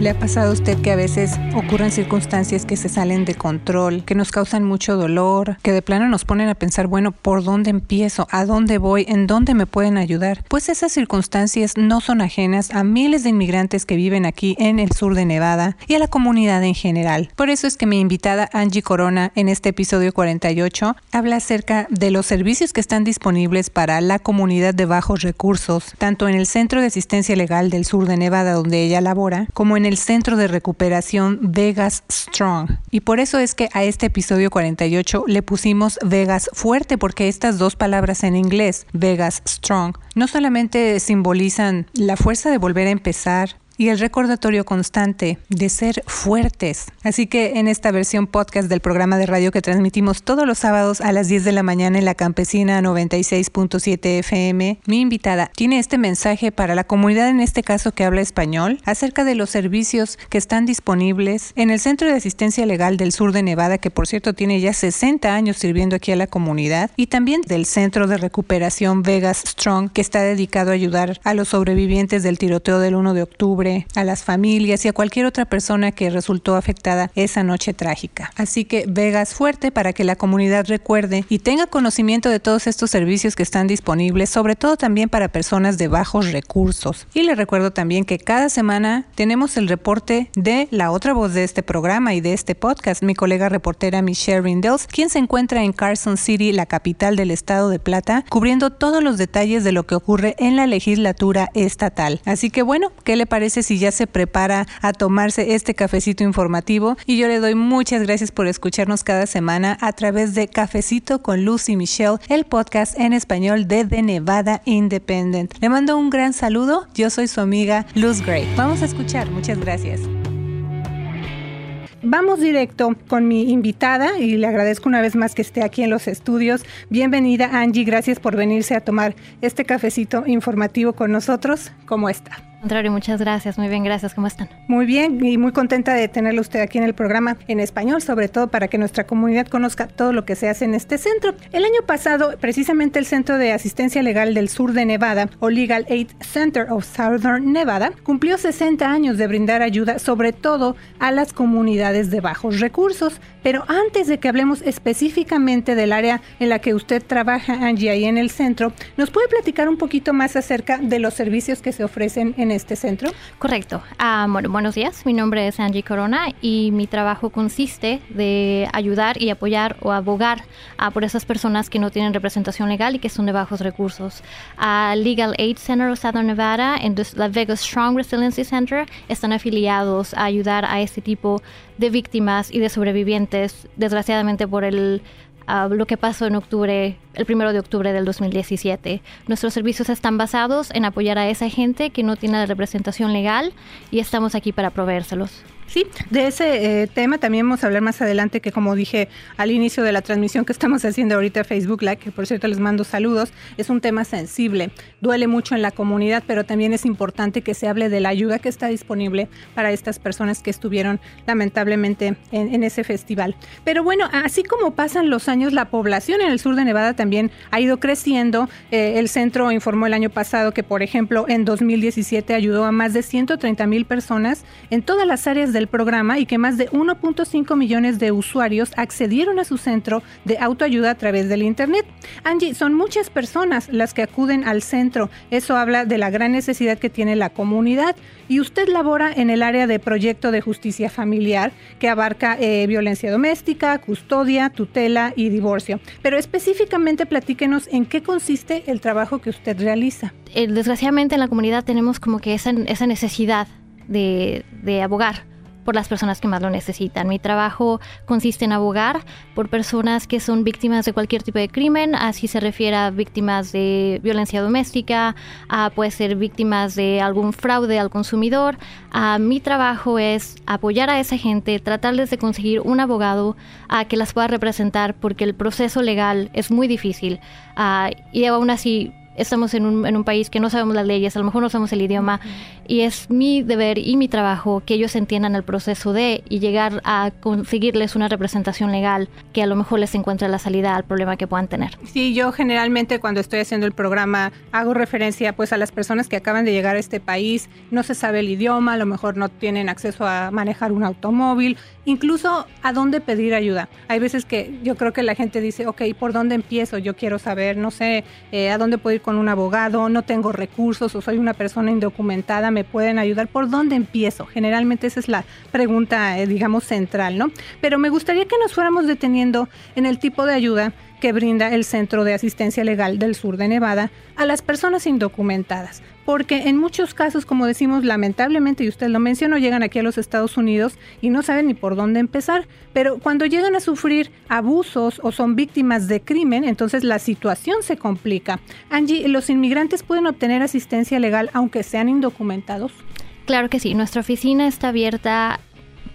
¿Le ha pasado a usted que a veces ocurren circunstancias que se salen de control, que nos causan mucho dolor, que de plano nos ponen a pensar, bueno, ¿por dónde empiezo? ¿A dónde voy? ¿En dónde me pueden ayudar? Pues esas circunstancias no son ajenas a miles de inmigrantes que viven aquí en el sur de Nevada y a la comunidad en general. Por eso es que mi invitada Angie Corona en este episodio 48 habla acerca de los servicios que están disponibles para la comunidad de bajos recursos, tanto en el Centro de Asistencia Legal del sur de Nevada donde ella labora, como en el el Centro de Recuperación Vegas Strong. Y por eso es que a este episodio 48 le pusimos Vegas fuerte, porque estas dos palabras en inglés, Vegas Strong, no solamente simbolizan la fuerza de volver a empezar, y el recordatorio constante de ser fuertes. Así que en esta versión podcast del programa de radio que transmitimos todos los sábados a las 10 de la mañana en la campesina 96.7 FM, mi invitada tiene este mensaje para la comunidad en este caso que habla español acerca de los servicios que están disponibles en el Centro de Asistencia Legal del Sur de Nevada, que por cierto tiene ya 60 años sirviendo aquí a la comunidad, y también del Centro de Recuperación Vegas Strong, que está dedicado a ayudar a los sobrevivientes del tiroteo del 1 de octubre a las familias y a cualquier otra persona que resultó afectada esa noche trágica. Así que Vegas fuerte para que la comunidad recuerde y tenga conocimiento de todos estos servicios que están disponibles, sobre todo también para personas de bajos recursos. Y le recuerdo también que cada semana tenemos el reporte de la otra voz de este programa y de este podcast, mi colega reportera Michelle Rindels, quien se encuentra en Carson City, la capital del estado de Plata, cubriendo todos los detalles de lo que ocurre en la legislatura estatal. Así que bueno, ¿qué le parece si ya se prepara a tomarse este cafecito informativo y yo le doy muchas gracias por escucharnos cada semana a través de Cafecito con Lucy Michelle, el podcast en español de The Nevada Independent. Le mando un gran saludo, yo soy su amiga Luz Gray. Vamos a escuchar, muchas gracias. Vamos directo con mi invitada y le agradezco una vez más que esté aquí en los estudios. Bienvenida Angie, gracias por venirse a tomar este cafecito informativo con nosotros. ¿Cómo está? Contrario, muchas gracias. Muy bien, gracias. ¿Cómo están? Muy bien y muy contenta de tenerlo usted aquí en el programa en español, sobre todo para que nuestra comunidad conozca todo lo que se hace en este centro. El año pasado, precisamente el Centro de Asistencia Legal del Sur de Nevada, o Legal Aid Center of Southern Nevada, cumplió 60 años de brindar ayuda, sobre todo a las comunidades de bajos recursos. Pero antes de que hablemos específicamente del área en la que usted trabaja, Angie, ahí en el centro, ¿nos puede platicar un poquito más acerca de los servicios que se ofrecen en este centro? Correcto. Ah, bueno, buenos días. Mi nombre es Angie Corona y mi trabajo consiste de ayudar y apoyar o abogar a por esas personas que no tienen representación legal y que son de bajos recursos. A Legal Aid Center of Southern Nevada y la Vegas Strong Resiliency Center están afiliados a ayudar a este tipo de víctimas y de sobrevivientes, desgraciadamente por el lo que pasó en octubre, el primero de octubre del 2017. Nuestros servicios están basados en apoyar a esa gente que no tiene la representación legal y estamos aquí para proveérselos. Sí, de ese eh, tema también vamos a hablar más adelante, que como dije al inicio de la transmisión que estamos haciendo ahorita Facebook Live, que por cierto les mando saludos, es un tema sensible, duele mucho en la comunidad, pero también es importante que se hable de la ayuda que está disponible para estas personas que estuvieron lamentablemente en, ese festival. Pero bueno, así como pasan los años, la población en el sur de Nevada también ha ido creciendo. Eh, el centro informó el año pasado que, por ejemplo, en 2017 ayudó a más de 130 mil personas en todas las áreas de el programa y que más de 1.5 millones de usuarios accedieron a su centro de autoayuda a través del Internet. Angie, son muchas personas las que acuden al centro. Eso habla de la gran necesidad que tiene la comunidad. Y usted labora en el área de proyecto de justicia familiar que abarca eh, violencia doméstica, custodia, tutela y divorcio. Pero específicamente platíquenos en qué consiste el trabajo que usted realiza. Eh, desgraciadamente en la comunidad tenemos como que esa, necesidad de abogar por las personas que más lo necesitan. Mi trabajo consiste en abogar por personas que son víctimas de cualquier tipo de crimen, así se refiere a víctimas de violencia doméstica, a, puede ser víctimas de algún fraude al consumidor. A, mi trabajo es apoyar a esa gente, tratarles de conseguir un abogado a que las pueda representar porque el proceso legal es muy difícil y aún así estamos en un, en un, país que no sabemos las leyes, a lo mejor no sabemos el idioma y es mi deber y mi trabajo que ellos entiendan el proceso de y llegar a conseguirles una representación legal que a lo mejor les encuentre la salida al problema que puedan tener. Sí, yo generalmente cuando estoy haciendo el programa hago referencia pues a las personas que acaban de llegar a este país, no se sabe el idioma, a lo mejor no tienen acceso a manejar un automóvil, incluso a dónde pedir ayuda. Hay veces que yo creo que la gente dice, ok, ¿por dónde empiezo? Yo quiero saber, no sé, eh, a dónde puedo ir con un abogado, no tengo recursos o soy una persona indocumentada, ¿me pueden ayudar? ¿Por dónde empiezo? Generalmente esa es la pregunta, eh, digamos, central, ¿no? Pero me gustaría que nos fuéramos deteniendo en el tipo de ayuda que brinda el Centro de Asistencia Legal del Sur de Nevada a las personas indocumentadas. Porque en muchos casos, como decimos, lamentablemente, y usted lo mencionó, llegan aquí a los Estados Unidos y no saben ni por dónde empezar. Pero cuando llegan a sufrir abusos o son víctimas de crimen, entonces la situación se complica. Angie, ¿los inmigrantes pueden obtener asistencia legal aunque sean indocumentados? Claro que sí, nuestra oficina está abierta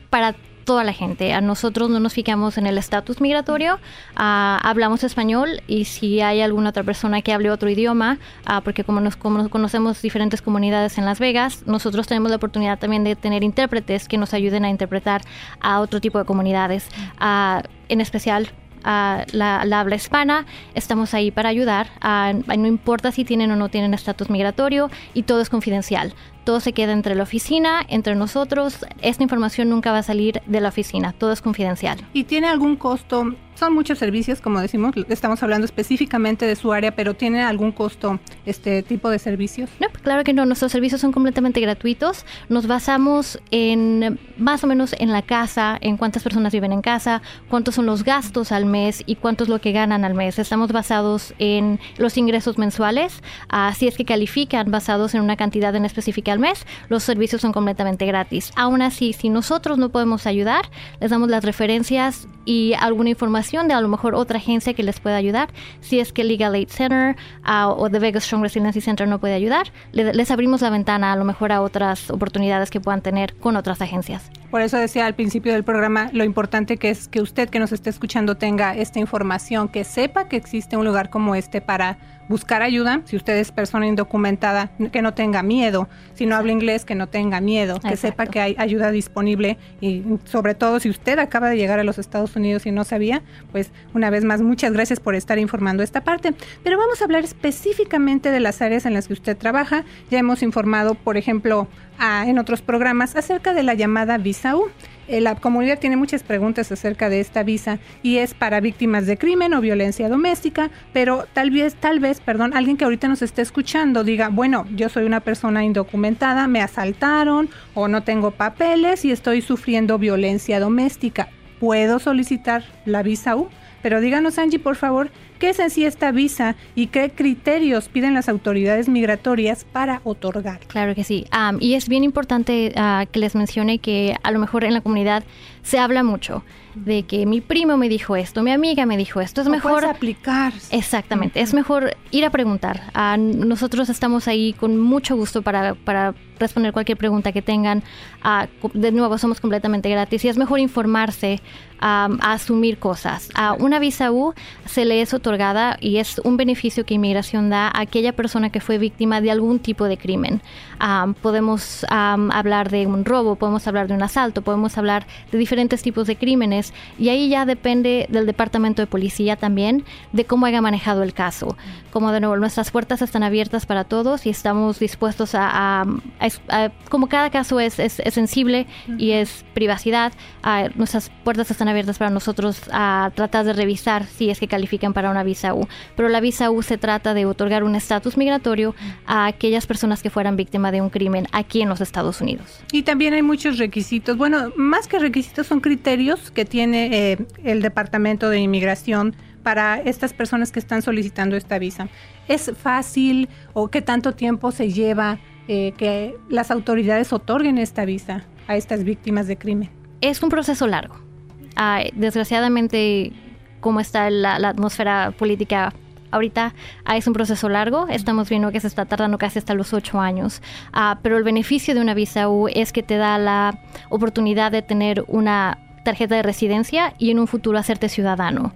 para toda la gente. A nosotros no nos fijamos en el estatus migratorio, ah, hablamos español y si hay alguna otra persona que hable otro idioma, ah, porque como nos, conocemos diferentes comunidades en Las Vegas, nosotros tenemos la oportunidad también de tener intérpretes que nos ayuden a interpretar a otro tipo de comunidades, ah, en especial la, la, habla hispana, estamos ahí para ayudar. no importa si tienen o no tienen estatus migratorio y todo es confidencial todo se queda entre la oficina, entre nosotros. Esta información nunca va a salir de la oficina, todo es confidencial. ¿Y tiene algún costo son muchos servicios, como decimos, estamos hablando específicamente de su área, pero ¿tiene algún costo este tipo de servicios? No, claro que no, nuestros servicios son completamente gratuitos. Nos basamos en más o menos en la casa, en cuántas personas viven en casa, cuántos son los gastos al mes y cuánto es lo que ganan al mes. Estamos basados en los ingresos mensuales, así es que califican basados en una cantidad en específica mes. Los servicios son completamente gratis. Aún así, si nosotros no podemos ayudar, les damos las referencias y alguna información de a lo mejor otra agencia que les pueda ayudar. Si es que Legal Aid Center ah, o The Vegas Strong Resiliency Center no puede ayudar, les abrimos la ventana a lo mejor a otras oportunidades que puedan tener con otras agencias. Por eso decía al principio del programa lo importante que es que usted que nos esté escuchando tenga esta información, que sepa que existe un lugar como este para buscar ayuda. Si usted es persona indocumentada, que no tenga miedo. Si no habla inglés, que no tenga miedo. Que sepa que hay ayuda disponible. Y sobre todo, si usted acaba de llegar a los Estados Unidos y no sabía, pues una vez más, muchas gracias por estar informando esta parte. Pero vamos a hablar específicamente de las áreas en las que usted trabaja. Ya hemos informado, por ejemplo, en otros programas acerca de la llamada visa Eh, la comunidad tiene muchas preguntas acerca de esta visa y es para víctimas de crimen o violencia doméstica, pero tal vez, tal vez, perdón, alguien que ahorita nos esté escuchando diga, bueno, yo soy una persona indocumentada, me asaltaron o no tengo papeles y estoy sufriendo violencia doméstica. ¿Puedo solicitar la visa U? Pero díganos, Angie, por favor, ¿qué es en sí esta visa y qué criterios piden las autoridades migratorias para otorgar? Claro que sí. y es bien importante ah, que les mencione que a lo mejor en la comunidad se habla mucho de que mi primo me dijo esto, mi amiga me dijo esto. Es mejor aplicar. Exactamente, es mejor ir a preguntar. Ah, nosotros estamos ahí con mucho gusto para, para responder cualquier pregunta que tengan. Ah, de nuevo, somos completamente gratis y es mejor informarse a asumir cosas. A una visa U se le es otorgada y es un beneficio que inmigración da a aquella persona que fue víctima de algún tipo de crimen. podemos hablar de un robo, podemos hablar de un asalto, podemos hablar de diferentes tipos de crímenes y ahí ya depende del departamento de policía también de cómo haya manejado el caso. Como de nuevo, nuestras puertas están abiertas para todos y estamos dispuestos a, como cada caso es, es, sensible y es privacidad, nuestras puertas están abiertas para nosotros a tratar de revisar si es que califican para una visa U. Pero la visa U se trata de otorgar un estatus migratorio a aquellas personas que fueran víctimas de un crimen aquí en los Estados Unidos. Y también hay muchos requisitos, bueno, más que requisitos son criterios que tiene eh, el Departamento de Inmigración para estas personas que están solicitando esta visa. ¿Es fácil o qué tanto tiempo se lleva eh, que las autoridades otorguen esta visa a estas víctimas de crimen? Es un proceso largo. desgraciadamente, como está la, atmósfera política ahorita ah, es un proceso largo, estamos viendo que se está tardando casi hasta los ocho años, ah, pero el beneficio de una visa U es que te da la oportunidad de tener una tarjeta de residencia y en un futuro hacerte ciudadano.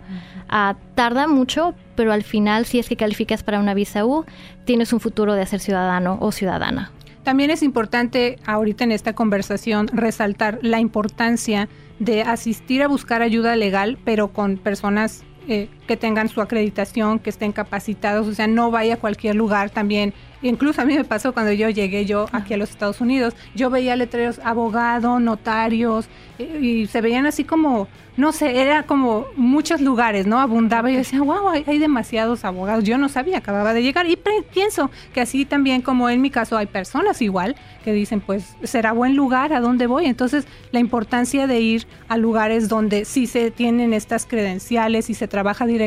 Ah, tarda mucho, pero al final si es que calificas para una visa U, tienes un futuro de ser ciudadano o ciudadana. También es importante ahorita en esta conversación resaltar la importancia de asistir a buscar ayuda legal, pero con personas eh, que tengan su acreditación, que estén capacitados, o sea, no vaya a cualquier lugar también. Incluso a mí me pasó cuando yo llegué yo aquí a los Estados Unidos, yo veía letreros abogado, notarios, eh, y se veían así como, no sé, era como muchos lugares, ¿no? Abundaba y yo decía, wow, hay, demasiados abogados. Yo no sabía, acababa de llegar. Y pienso que así también, como en mi caso, hay personas igual que dicen, pues, será buen lugar, ¿a dónde voy? Entonces, la importancia de ir a lugares donde sí se tienen estas credenciales y se trabaja directamente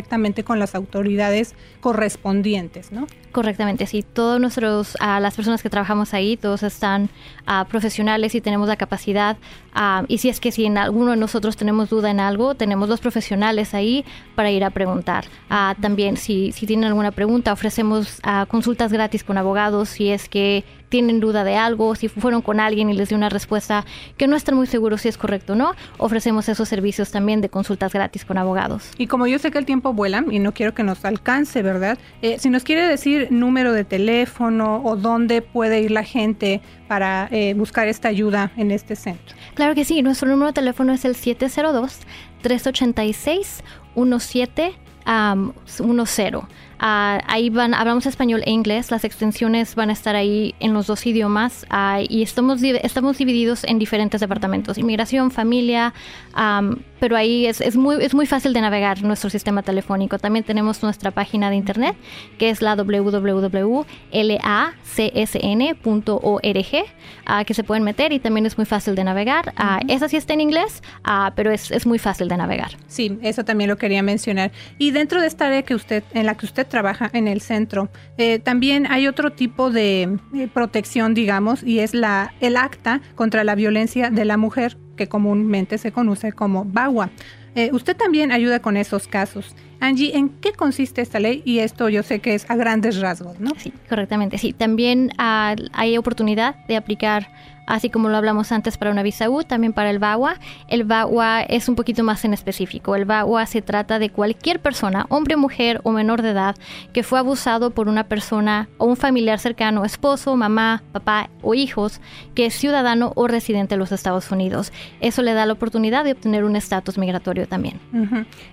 con las autoridades correspondientes, ¿no? Correctamente, sí. Todos nuestros, a las personas que trabajamos ahí, todos están uh, profesionales y tenemos la capacidad. Uh, y si es que si en alguno de nosotros tenemos duda en algo, tenemos los profesionales ahí para ir a preguntar. Uh, también, si, si tienen alguna pregunta, ofrecemos consultas gratis con abogados. Si es que tienen duda de algo, si fueron con alguien y les dio una respuesta que no están muy seguros si es correcto o no, ofrecemos esos servicios también de consultas gratis con abogados. Y como yo sé que el tiempo vuela y no quiero que nos alcance, ¿verdad? Eh, si nos quiere decir número de teléfono o dónde puede ir la gente para eh, buscar esta ayuda en este centro. Claro que sí, nuestro número de teléfono es el 702 386 1710. Uh, ahí van, hablamos español e inglés, las extensiones van a estar ahí en los dos idiomas uh, y estamos, estamos divididos en diferentes departamentos, inmigración, familia, um, pero ahí es, es, muy, es muy fácil de navegar nuestro sistema telefónico. También tenemos nuestra página de internet que es la www.lacsn.org uh, que se pueden meter y también es muy fácil de navegar. Esa sí está en inglés, pero es, es muy fácil de navegar. Sí, eso también lo quería mencionar. Y dentro de esta área que usted, en la que usted trabaja en el centro. Eh, también hay otro tipo de eh, protección, digamos, y es la, el acta contra la violencia de la mujer, que comúnmente se conoce como BAWA. Eh, usted también ayuda con esos casos. Angie, ¿en qué consiste esta ley? Y esto yo sé que es a grandes rasgos, ¿no? Sí, correctamente. Sí, también ah, hay oportunidad de aplicar así como lo hablamos antes para una visa U, también para el VAWA. El VAWA es un poquito más en específico. El VAWA se trata de cualquier persona, hombre, mujer o menor de edad, que fue abusado por una persona o un familiar cercano, esposo, mamá, papá o hijos, que es ciudadano o residente de los Estados Unidos. Eso le da la oportunidad de obtener un estatus migratorio también.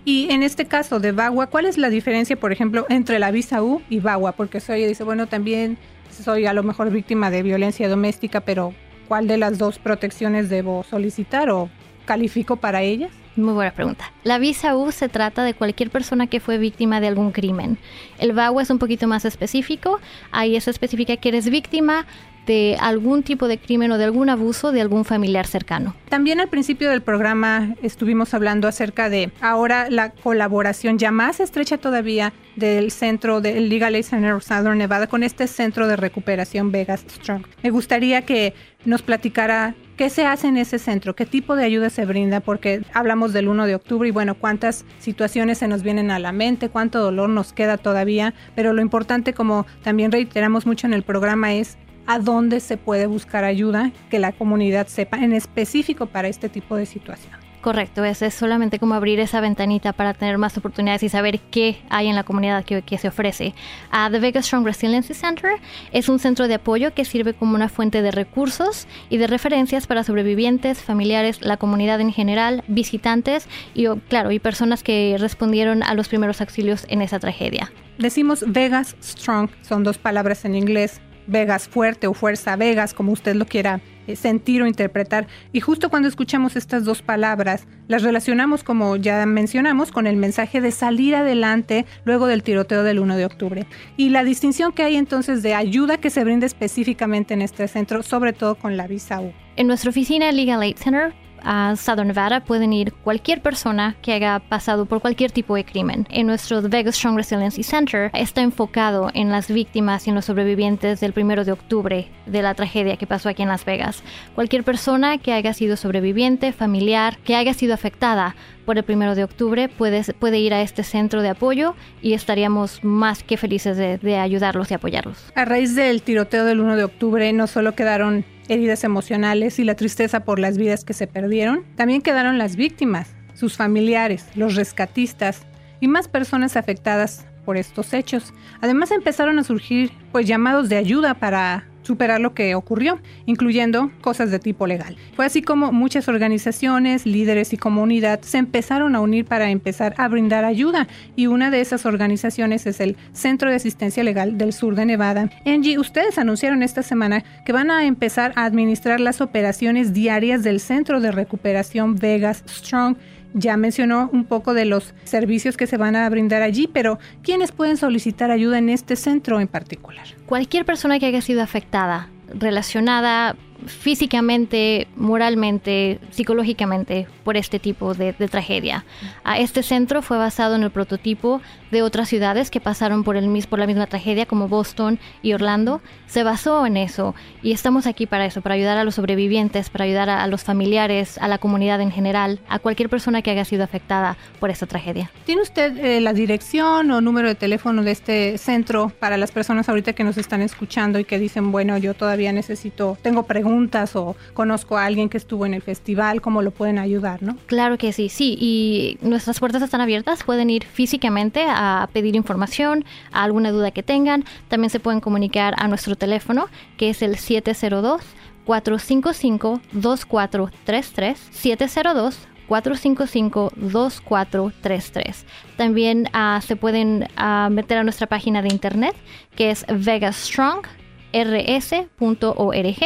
Y en este caso de VAWA, ¿cuál es la diferencia, por ejemplo, entre la visa U y VAWA? Porque soy, dice, bueno, también soy a lo mejor víctima de violencia doméstica, pero ¿cuál de las dos protecciones debo solicitar o califico para ellas? Muy buena pregunta. La visa U se trata de cualquier persona que fue víctima de algún crimen. El VAWA es un poquito más específico. Ahí eso especifica que eres víctima de algún tipo de crimen o de algún abuso de algún familiar cercano. También al principio del programa estuvimos hablando acerca de ahora la colaboración ya más estrecha todavía del centro del Legal Aid Center Southern Nevada con este centro de recuperación Vegas Strong. Me gustaría que nos platicara qué se hace en ese centro, qué tipo de ayuda se brinda, porque hablamos del 1 de octubre y bueno, cuántas situaciones se nos vienen a la mente, cuánto dolor nos queda todavía, pero lo importante, como también reiteramos mucho en el programa, es a dónde se puede buscar ayuda, que la comunidad sepa en específico para este tipo de situación. Correcto, es, es solamente como abrir esa ventanita para tener más oportunidades y saber qué hay en la comunidad que, que se ofrece. Uh, The Vegas Strong Resiliency Center es un centro de apoyo que sirve como una fuente de recursos y de referencias para sobrevivientes, familiares, la comunidad en general, visitantes y, claro, y personas que respondieron a los primeros auxilios en esa tragedia. Decimos Vegas Strong, son dos palabras en inglés, Vegas fuerte o fuerza Vegas, como usted lo quiera eh, sentir o interpretar. Y justo cuando escuchamos estas dos palabras, las relacionamos, como ya mencionamos, con el mensaje de salir adelante luego del tiroteo del 1 de octubre. Y la distinción que hay entonces de ayuda que se brinda específicamente en este centro, sobre todo con la visa U. En nuestra oficina Legal Aid Center a Southern Nevada pueden ir cualquier persona que haya pasado por cualquier tipo de crimen. En nuestro Vegas Strong Resiliency Center está enfocado en las víctimas y en los sobrevivientes del primero de octubre de la tragedia que pasó aquí en Las Vegas. Cualquier persona que haya sido sobreviviente, familiar, que haya sido afectada por el primero de octubre puede, puede ir a este centro de apoyo y estaríamos más que felices de, de ayudarlos y apoyarlos. A raíz del tiroteo del 1 de octubre no solo quedaron heridas emocionales y la tristeza por las vidas que se perdieron, también quedaron las víctimas, sus familiares, los rescatistas y más personas afectadas por estos hechos. Además empezaron a surgir pues llamados de ayuda para superar lo que ocurrió, incluyendo cosas de tipo legal. Fue así como muchas organizaciones, líderes y comunidad se empezaron a unir para empezar a brindar ayuda y una de esas organizaciones es el Centro de Asistencia Legal del Sur de Nevada. Angie, ustedes anunciaron esta semana que van a empezar a administrar las operaciones diarias del Centro de Recuperación Vegas Strong ya mencionó un poco de los servicios que se van a brindar allí, pero ¿quiénes pueden solicitar ayuda en este centro en particular? Cualquier persona que haya sido afectada, relacionada físicamente, moralmente, psicológicamente por este tipo de, tragedia. A este centro fue basado en el prototipo de otras ciudades que pasaron por, el, por la misma tragedia como Boston y Orlando. Se basó en eso y estamos aquí para eso, para ayudar a los sobrevivientes, para ayudar a, los familiares, a la comunidad en general, a cualquier persona que haya sido afectada por esta tragedia. ¿Tiene usted eh, la dirección o número de teléfono de este centro para las personas ahorita que nos están escuchando y que dicen, bueno, yo todavía necesito, tengo preguntas? O conozco a alguien que estuvo en el festival, cómo lo pueden ayudar, ¿no? Claro que sí, sí. Y nuestras puertas están abiertas. Pueden ir físicamente a pedir información, a alguna duda que tengan. También se pueden comunicar a nuestro teléfono, que es el 702 455 2433 702 455-2433. También uh, se pueden uh, meter a nuestra página de internet que es Vegas Strong rs.org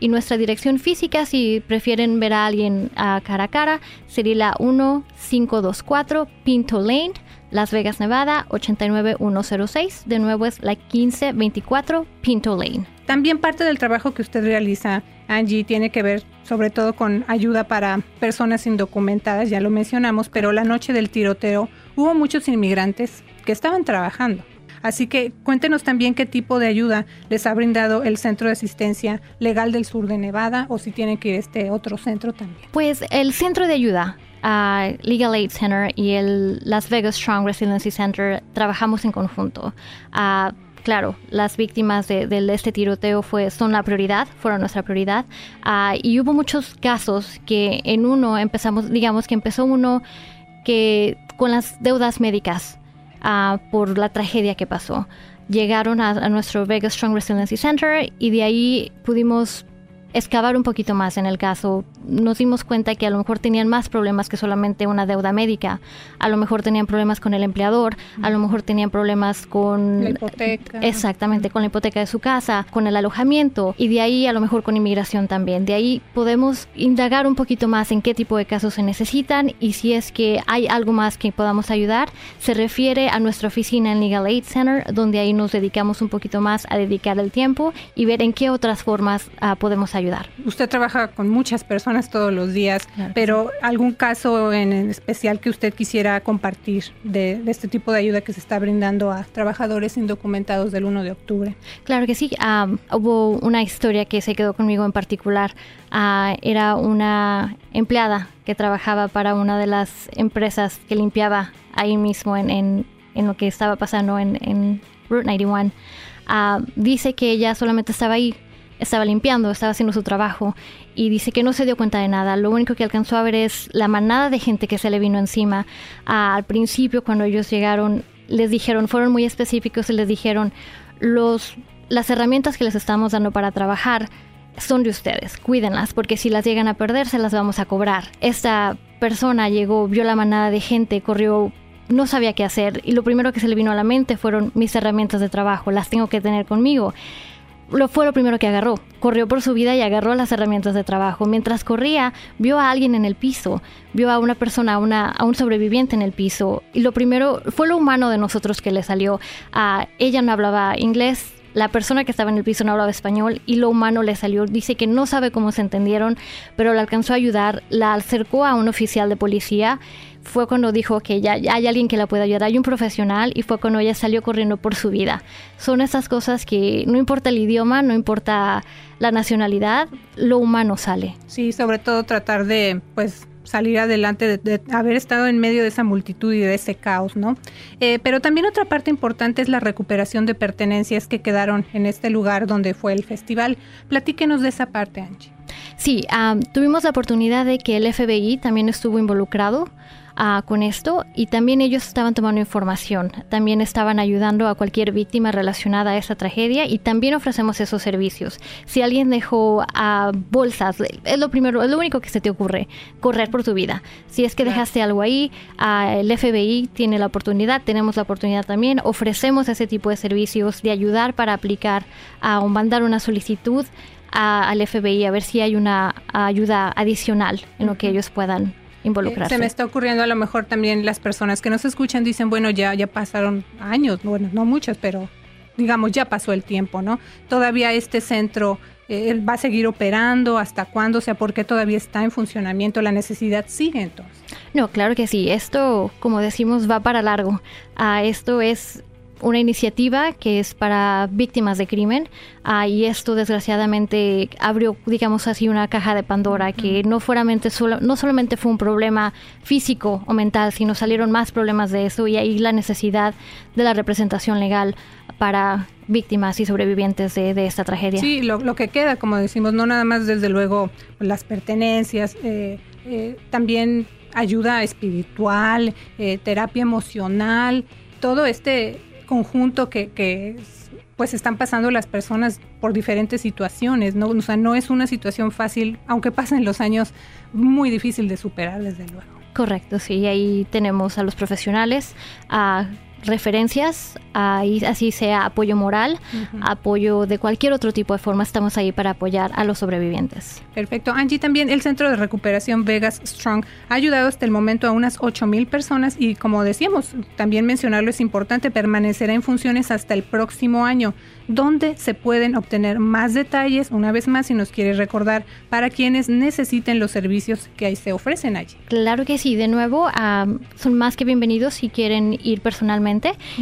y nuestra dirección física, si prefieren ver a alguien a cara a cara, sería la 1524 Pinto Lane, Las Vegas, Nevada 89106. De nuevo es la 1524 Pinto Lane. También parte del trabajo que usted realiza, Angie, tiene que ver sobre todo con ayuda para personas indocumentadas, ya lo mencionamos, pero la noche del tiroteo hubo muchos inmigrantes que estaban trabajando Así que cuéntenos también qué tipo de ayuda les ha brindado el Centro de Asistencia Legal del Sur de Nevada o si tienen que ir a este otro centro también. Pues el Centro de Ayuda Legal Aid Center y el Las Vegas Strong Resiliency Center trabajamos en conjunto. claro, las víctimas de, este tiroteo fue, son la prioridad, fueron nuestra prioridad. y hubo muchos casos que en uno empezamos, digamos que empezó uno que con las deudas médicas por la tragedia que pasó. Llegaron a, a nuestro Vegas Strong Resiliency Center y de ahí pudimos excavar un poquito más en el caso, nos dimos cuenta que a lo mejor tenían más problemas que solamente una deuda médica. A lo mejor tenían problemas con el empleador, a lo mejor tenían problemas con la hipoteca. Exactamente, con la hipoteca de su casa, con el alojamiento y de ahí a lo mejor con inmigración también. De ahí podemos indagar un poquito más en qué tipo de casos se necesitan y si es que hay algo más que podamos ayudar, se refiere a nuestra oficina en Legal Aid Center, donde ahí nos dedicamos un poquito más a dedicar el tiempo y ver en qué otras formas uh, podemos ayudar ayudar. Usted trabaja con muchas personas todos los días, pero ¿algún caso en especial que usted quisiera compartir de, este tipo de ayuda que se está brindando a trabajadores indocumentados del 1 de octubre? Claro que sí. hubo una historia que se quedó conmigo en particular. Ah, era una empleada que trabajaba para una de las empresas que limpiaba ahí mismo en, en, lo que estaba pasando en, en Route 91. Ah, dice que ella solamente estaba ahí estaba limpiando, estaba haciendo su trabajo y dice que no se dio cuenta de nada. Lo único que alcanzó a ver es la manada de gente que se le vino encima. al principio, cuando ellos llegaron, les dijeron, fueron muy específicos y les dijeron, las herramientas que les estamos dando para trabajar son de ustedes, cuídenlas, porque si las llegan a perder, se las vamos a cobrar. Esta persona llegó, vio la manada de gente, corrió no sabía qué hacer y lo primero que se le vino a la mente fueron mis herramientas de trabajo, las tengo que tener conmigo lo fue lo primero que agarró. Corrió por su vida y agarró las herramientas de trabajo. Mientras corría, vio a alguien en el piso, vio a una persona, a, una, a un sobreviviente en el piso. Y lo primero fue lo humano de nosotros que le salió. a ella no hablaba inglés, la persona que estaba en el piso no hablaba español y lo humano le salió. Dice que no sabe cómo se entendieron, pero la alcanzó a ayudar. La acercó a un oficial de policía fue cuando dijo que ya, hay alguien que la puede ayudar, hay un profesional y fue cuando ella salió corriendo por su vida. Son esas cosas que no importa el idioma, no importa la nacionalidad, lo humano sale. Sí, sobre todo tratar de pues salir adelante de, haber estado en medio de esa multitud y de ese caos, ¿no? Eh, pero también otra parte importante es la recuperación de pertenencias que quedaron en este lugar donde fue el festival. Platíquenos de esa parte, Angie. Sí, tuvimos la oportunidad de que el FBI también estuvo involucrado ah, con esto y también ellos estaban tomando información, también estaban ayudando a cualquier víctima relacionada a esa tragedia y también ofrecemos esos servicios. Si alguien dejó a bolsas, es lo primero, es lo único que se te ocurre, correr por tu vida. Si es que dejaste algo ahí, el FBI tiene la oportunidad, tenemos la oportunidad también, ofrecemos ese tipo de servicios de ayudar para aplicar o mandar una solicitud al FBI a ver si hay una ayuda adicional en lo que ellos puedan involucrarse. Se me está ocurriendo a lo mejor también las personas que nos escuchan dicen, bueno, ya, ya pasaron años, bueno, no muchos, pero digamos, ya pasó el tiempo, ¿no? Todavía este centro eh, va a seguir operando, hasta cuándo, o sea, porque todavía está en funcionamiento, la necesidad sigue entonces. No, claro que sí, esto, como decimos, va para largo. Ah, esto es una iniciativa que es para víctimas de crimen ah, y esto desgraciadamente abrió, digamos así, una caja de Pandora que no, solo, no solamente fue un problema físico o mental, sino salieron más problemas de eso y ahí la necesidad de la representación legal para víctimas y sobrevivientes de, esta tragedia. Sí, lo, que queda, como decimos, no nada más desde luego las pertenencias, eh, eh, también ayuda espiritual, eh, terapia emocional, todo este conjunto que, pues están pasando las personas por diferentes situaciones, ¿no? O sea, no es una situación fácil, aunque pasen los años, muy difícil de superar, desde luego. Correcto, sí, ahí tenemos a los profesionales, a referencias, ahí, así sea apoyo moral, apoyo de cualquier otro tipo de forma, estamos ahí para apoyar a los sobrevivientes. Perfecto. Angie, también el Centro de Recuperación Vegas Strong ha ayudado hasta el momento a unas 8 mil personas y como decíamos, también mencionarlo es importante, permanecerá en funciones hasta el próximo año donde se pueden obtener más detalles, una vez más, si nos quieres recordar, para quienes necesiten los servicios que ahí se ofrecen allí. Claro que sí, de nuevo, son más que bienvenidos si quieren ir personalmente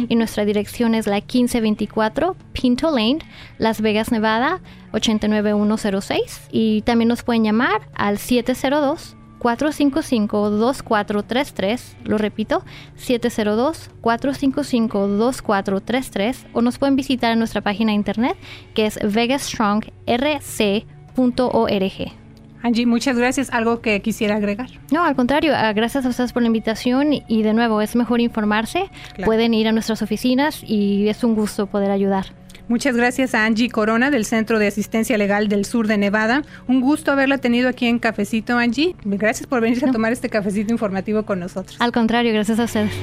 y nuestra dirección es la 1524 Pinto Lane, Las Vegas, Nevada, 89106 y también nos pueden llamar al 702 455-2433, lo repito, 702-455-2433 o nos pueden visitar en nuestra página de internet que es vegastrong.rc.org. Angie, muchas gracias. ¿Algo que quisiera agregar? No, al contrario, ah, gracias a ustedes por la invitación y de nuevo es mejor informarse. Pueden ir a nuestras oficinas y es un gusto poder ayudar. Muchas gracias a Angie Corona del Centro de Asistencia Legal del Sur de Nevada. Un gusto haberla tenido aquí en Cafecito, Angie. Gracias por venir a tomar este cafecito informativo con nosotros. Al contrario, gracias a ustedes.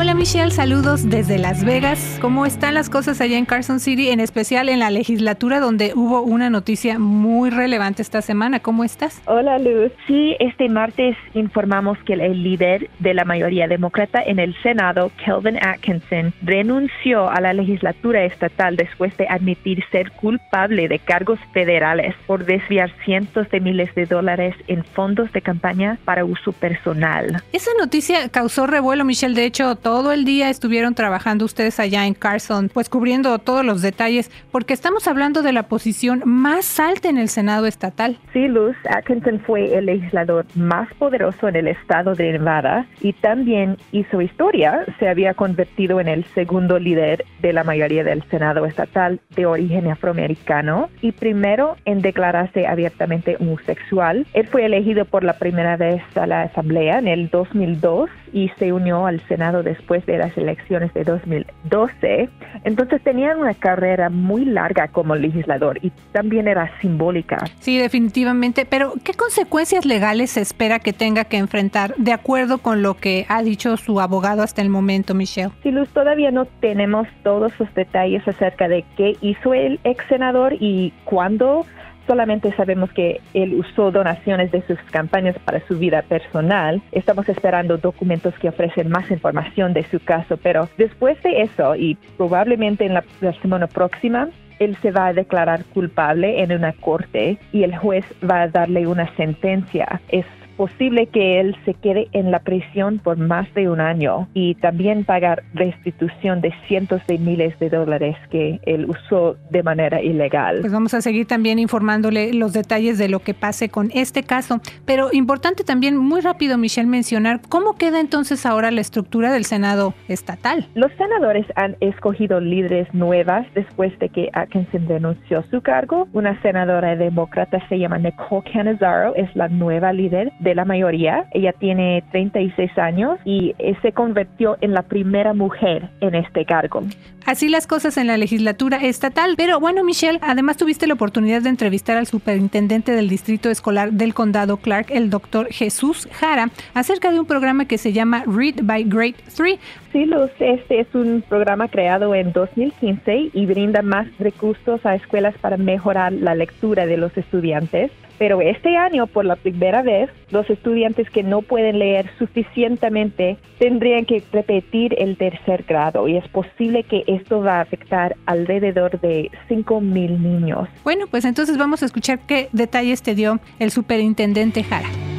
Hola Michelle, saludos desde Las Vegas. ¿Cómo están las cosas allá en Carson City, en especial en la legislatura donde hubo una noticia muy relevante esta semana? ¿Cómo estás? Hola Luz. Sí, este martes informamos que el líder de la mayoría demócrata en el Senado, Kelvin Atkinson, renunció a la legislatura estatal después de admitir ser culpable de cargos federales por desviar cientos de miles de dólares en fondos de campaña para uso personal. Esa noticia causó revuelo, Michelle. De hecho, todo el día estuvieron trabajando ustedes allá en Carson, pues cubriendo todos los detalles, porque estamos hablando de la posición más alta en el Senado estatal. Sí, Luz, Atkinson fue el legislador más poderoso en el estado de Nevada y también hizo historia. Se había convertido en el segundo líder de la mayoría del Senado estatal de origen afroamericano y primero en declararse abiertamente homosexual. Él fue elegido por la primera vez a la Asamblea en el 2002 y se unió al Senado de después de las elecciones de 2012. Entonces tenían una carrera muy larga como legislador y también era simbólica. Sí, definitivamente. Pero ¿qué consecuencias legales se espera que tenga que enfrentar de acuerdo con lo que ha dicho su abogado hasta el momento, Michelle? Sí, Luz, todavía no tenemos todos los detalles acerca de qué hizo el ex senador y cuándo solamente sabemos que él usó donaciones de sus campañas para su vida personal. Estamos esperando documentos que ofrecen más información de su caso, pero después de eso y probablemente en la, semana próxima, él se va a declarar culpable en una corte y el juez va a darle una sentencia. Es posible que él se quede en la prisión por más de un año y también pagar restitución de cientos de miles de dólares que él usó de manera ilegal. Pues vamos a seguir también informándole los detalles de lo que pase con este caso. Pero importante también, muy rápido, Michelle, mencionar cómo queda entonces ahora la estructura del Senado estatal. Los senadores han escogido líderes nuevas después de que Atkinson denunció su cargo. Una senadora demócrata se llama Nicole Canizaro, es la nueva líder de de la mayoría. Ella tiene 36 años y eh, se convirtió en la primera mujer en este cargo. Así las cosas en la legislatura estatal. Pero bueno, Michelle, además tuviste la oportunidad de entrevistar al superintendente del distrito escolar del condado Clark, el doctor Jesús Jara, acerca de un programa que se llama Read by Grade 3. Sí, Luz, este es un programa creado en 2015 y brinda más recursos a escuelas para mejorar la lectura de los estudiantes. Pero este año, por la primera vez, los estudiantes que no pueden leer suficientemente tendrían que repetir el tercer grado y es posible que esto va a afectar alrededor de 5 mil niños. Bueno, pues entonces vamos a escuchar qué detalles te dio el superintendente Jara.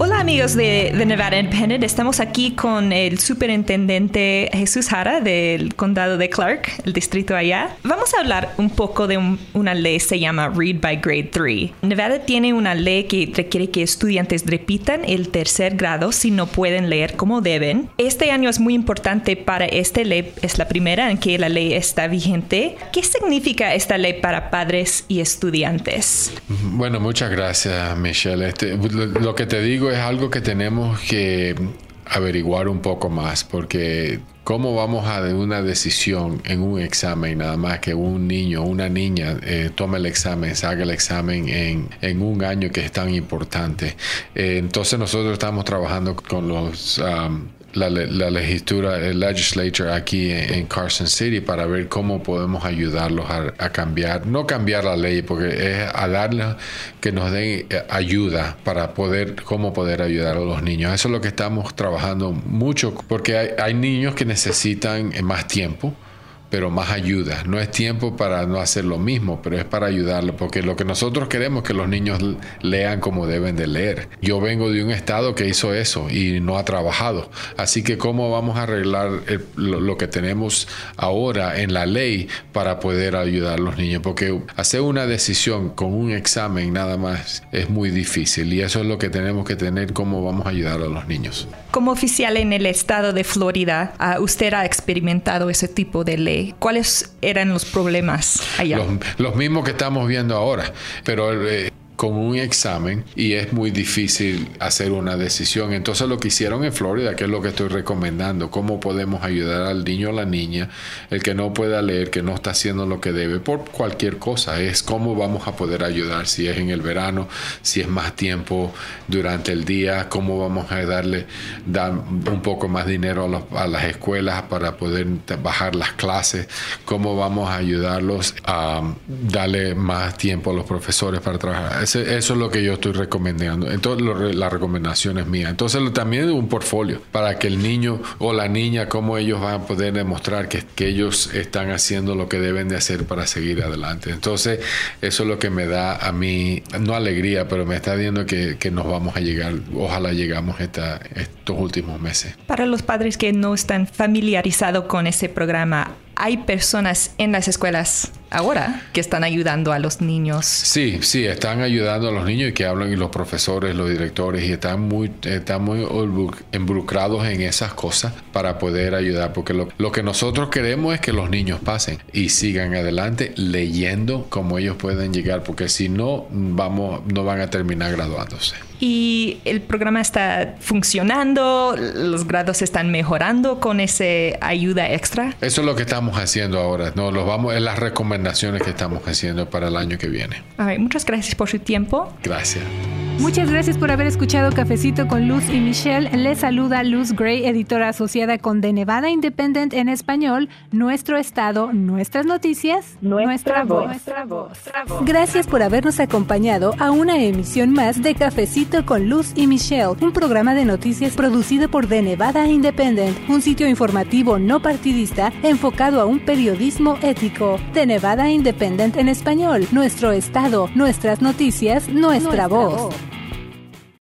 Hola amigos de, Nevada Independent, estamos aquí con el superintendente Jesús Jara del condado de Clark, el distrito allá. Vamos a hablar un poco de una ley se llama Read by Grade 3. Nevada tiene una ley que requiere que estudiantes repitan el tercer grado si no pueden leer como deben. Este año es muy importante para esta ley, es la primera en que la ley está vigente. ¿Qué significa esta ley para padres y estudiantes? Bueno, muchas gracias Michelle. Este, lo que te digo es algo que tenemos que averiguar un poco más, porque ¿cómo vamos a de una decisión en un examen, nada más que un niño o una niña eh, tome el examen, haga el examen en, en, un año que es tan importante? Eh, entonces nosotros estamos trabajando con los... Um, la, legislatura, el legislature aquí en, Carson City para ver cómo podemos ayudarlos a, cambiar, no cambiar la ley, porque es a darles que nos den eh, ayuda para poder, cómo poder ayudar a los niños. Eso es lo que estamos trabajando mucho, porque hay, hay niños que necesitan más tiempo pero más ayuda. No es tiempo para no hacer lo mismo, pero es para ayudarlo, porque lo que nosotros queremos es que los niños lean como deben de leer. Yo vengo de un estado que hizo eso y no ha trabajado. Así que cómo vamos a arreglar lo, que tenemos ahora en la ley para poder ayudar a los niños, porque hacer una decisión con un examen nada más es muy difícil y eso es lo que tenemos que tener, cómo vamos a ayudar a los niños. Como oficial en el estado de Florida, usted ha experimentado ese tipo de ley ¿Cuáles eran los problemas allá? Los, mismos que estamos viendo ahora, pero eh, con un examen y es muy difícil hacer una decisión. Entonces lo que hicieron en Florida, que es lo que estoy recomendando, cómo podemos ayudar al niño o la niña, el que no pueda leer, que no está haciendo lo que debe por cualquier cosa, es cómo vamos a poder ayudar, si es en el verano, si es más tiempo durante el día, cómo vamos a darle dar un poco más dinero a, las escuelas para poder bajar las clases, cómo vamos a ayudarlos a darle más tiempo a los profesores para trabajar eso es lo que yo estoy recomendando. Entonces, la recomendación es mía. Entonces, también un portfolio para que el niño o la niña, cómo ellos van a poder demostrar que, que ellos están haciendo lo que deben de hacer para seguir adelante. Entonces, eso es lo que me da a mí, no alegría, pero me está diciendo que, que nos vamos a llegar, ojalá llegamos esta, estos últimos meses. Para los padres que no están familiarizados con ese programa, hay personas en las escuelas ahora que están ayudando a los niños. Sí, sí, están ayudando a los niños y que hablan y los profesores, los directores y están muy, están muy involucrados en esas cosas para poder ayudar, porque lo, lo que nosotros queremos es que los niños pasen y sigan adelante leyendo como ellos pueden llegar, porque si no, vamos, no van a terminar graduándose y el programa está funcionando, los grados están mejorando con esa ayuda extra. Eso es lo que estamos haciendo ahora, no, los vamos en las recomendaciones que estamos haciendo para el año que viene. muchas gracias por su tiempo. Gracias. Muchas gracias por haber escuchado Cafecito con Luz y Michelle. Les saluda Luz Gray, editora asociada con The Nevada Independent en español, Nuestro Estado, Nuestras Noticias, Nuestra, voz. Gracias por habernos acompañado a una emisión más de Cafecito con Luz y Michelle, un programa de noticias producido por The Nevada Independent, un sitio informativo no partidista enfocado a un periodismo ético. The Nevada Independent en español, Nuestro Estado, Nuestras Noticias, Nuestra, voz.